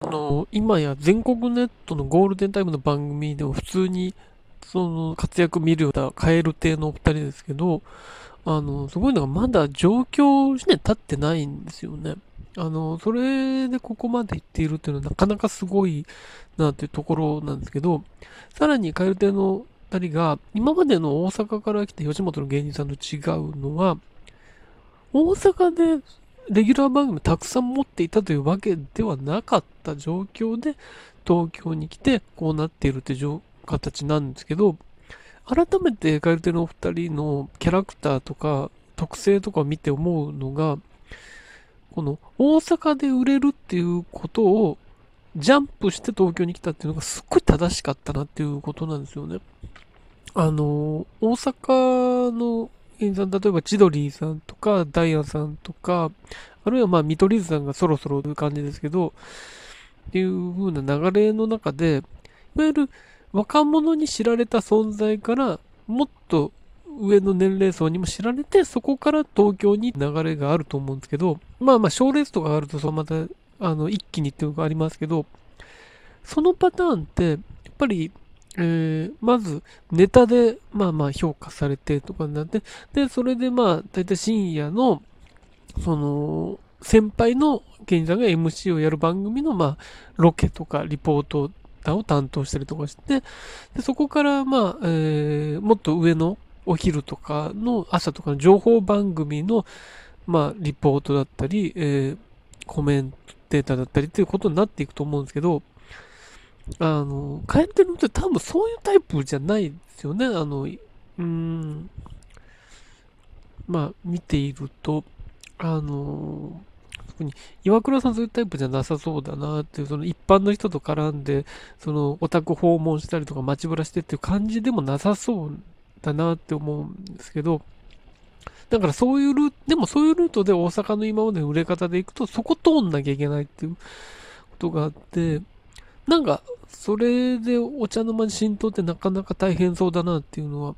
あの、今や全国ネットのゴールデンタイムの番組でも普通に、その活躍見るようなカエル亭のお二人ですけど、あの、すごいのがまだ上京1年経ってないんですよね。あの、それでここまで行っているっていうのはなかなかすごいなっていうところなんですけど、さらにカエル亭の二人が今までの大阪から来た吉本の芸人さんと違うのは、大阪でレギュラー番組たくさん持っていたというわけではなかった状況で東京に来てこうなっているという形なんですけど、改めてカエルテのお二人のキャラクターとか特性とかを見て思うのが、この大阪で売れるっていうことをジャンプして東京に来たっていうのがすっごい正しかったなっていうことなんですよね。あの、大阪の例えば千鳥さんとか、ダイアンさんとか、あるいはまあ見取り図さんがそろそろという感じですけど、っていう風な流れの中で、いわゆる若者に知られた存在から、もっと上の年齢層にも知られて、そこから東京に流れがあると思うんですけど、まあまあ、賞レースとかあると、そのまた、あの、一気にっていうのがありますけど、そのパターンって、やっぱり、えー、まず、ネタで、まあまあ評価されてとかになって、で、それでまあ、だいたい深夜の、その、先輩の芸人さんが MC をやる番組の、まあ、ロケとかリポートを担当したりとかして、でそこから、まあ、えー、もっと上のお昼とかの朝とかの情報番組の、まあ、リポートだったり、えー、コメンテーターだったりっていうことになっていくと思うんですけど、あの、カエルテのって多分そういうタイプじゃないですよね。あの、うーん、まあ、見ていると、あの、特に岩倉さんそういうタイプじゃなさそうだなっていう、その一般の人と絡んで、そのお宅訪問したりとか街ぶらしてっていう感じでもなさそうだなって思うんですけど、だからそういうルート、でもそういうルートで大阪の今までの売れ方でいくと、そこ通んなきゃいけないっていうことがあって、なんか、それでお茶の間に浸透ってなかなか大変そうだなっていうのは、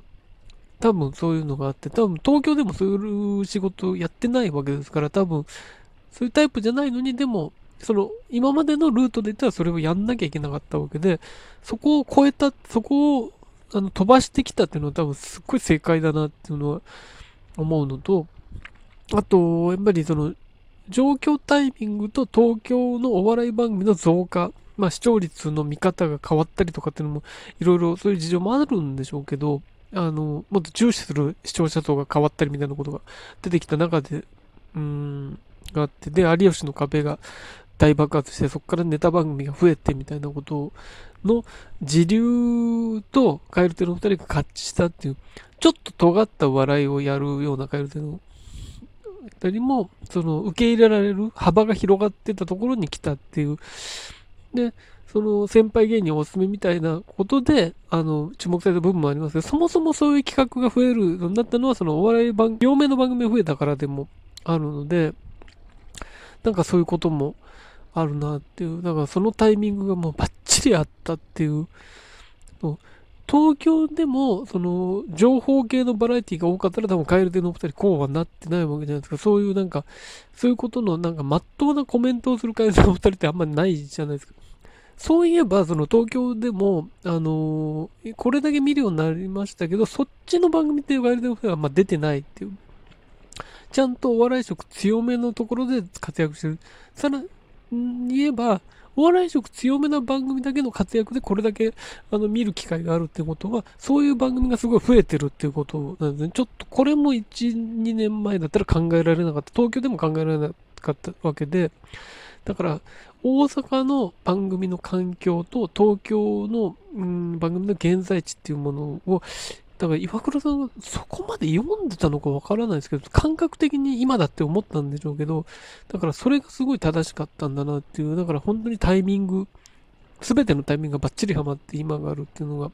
多分そういうのがあって、多分東京でもそういう仕事やってないわけですから、多分そういうタイプじゃないのに、でも、その今までのルートで言ったらそれをやんなきゃいけなかったわけで、そこを超えた、そこをあの飛ばしてきたっていうのは多分すっごい正解だなっていうのは思うのと、あと、やっぱりその、状況タイミングと東京のお笑い番組の増加まあ視聴率の見方が変わったりとかっていうのも、いろいろそういう事情もあるんでしょうけど、あの、もっと重視する視聴者層が変わったりみたいなことが出てきた中で、うん、があって、で、有吉の壁が大爆発して、そこからネタ番組が増えてみたいなことの時流とカエルテの二人が合致したっていう、ちょっと尖った笑いをやるようなカエルテの二人も、その受け入れられる幅が広がってたところに来たっていう、で、その先輩芸人おすすめみたいなことで、あの、注目された部分もありますけど、そもそもそういう企画が増えるようになったのは、そのお笑い番、両面の番組が増えたからでもあるので、なんかそういうこともあるなっていう、だからそのタイミングがもうバッチリあったっていう、東京でも、その、情報系のバラエティが多かったら多分カエルテのお二人こうはなってないわけじゃないですか。そういうなんか、そういうことのなんか、まっとうなコメントをするカエルテのお二人ってあんまりないじゃないですか。そういえば、その東京でも、あのー、これだけ見るようになりましたけど、そっちの番組ってワイルドフェアはま出てないっていう。ちゃんとお笑い色強めのところで活躍してる。さら言えば、お笑い色強めな番組だけの活躍でこれだけあの見る機会があるってことは、そういう番組がすごい増えてるっていうことなんですね。ちょっとこれも1、2年前だったら考えられなかった。東京でも考えられなかったわけで、だから、大阪の番組の環境と東京の、うん、番組の現在地っていうものを、だから岩倉さんそこまで読んでたのかわからないですけど、感覚的に今だって思ったんでしょうけど、だからそれがすごい正しかったんだなっていう、だから本当にタイミング、すべてのタイミングがバッチリハマって今があるっていうのが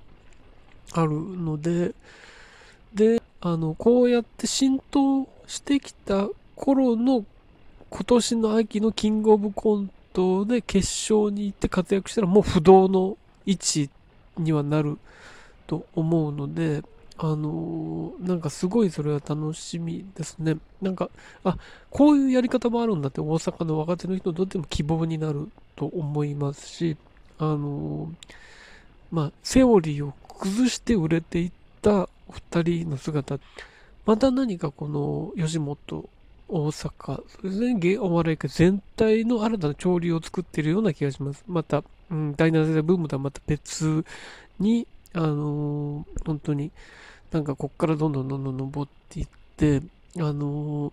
あるので、で、あの、こうやって浸透してきた頃の今年の秋のキングオブコントで決勝に行って活躍したらもう不動の位置にはなると思うので、あのー、なんかすごいそれは楽しみですね。なんか、あ、こういうやり方もあるんだって大阪の若手の人にとっても希望になると思いますし、あの、まあ、セオリーを崩して売れていったお二人の姿、また何かこの吉本、大阪、それで芸お笑い界全体の新たな潮流を作っているような気がします。また、うん、第7世代ブームとはまた別に、あのー、本当になんかこっからどんどんどんどん登っていって、あのー、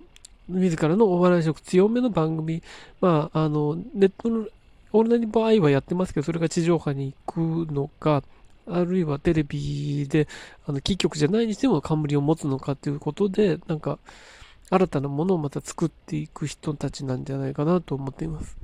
自らのお笑い色強めの番組、まあ、あの、ネットのオールナイトバーはやってますけど、それが地上波に行くのか、あるいはテレビで、あの、キー局じゃないにしても冠を持つのかということで、なんか、新たなものをまた作っていく人たちなんじゃないかなと思っています。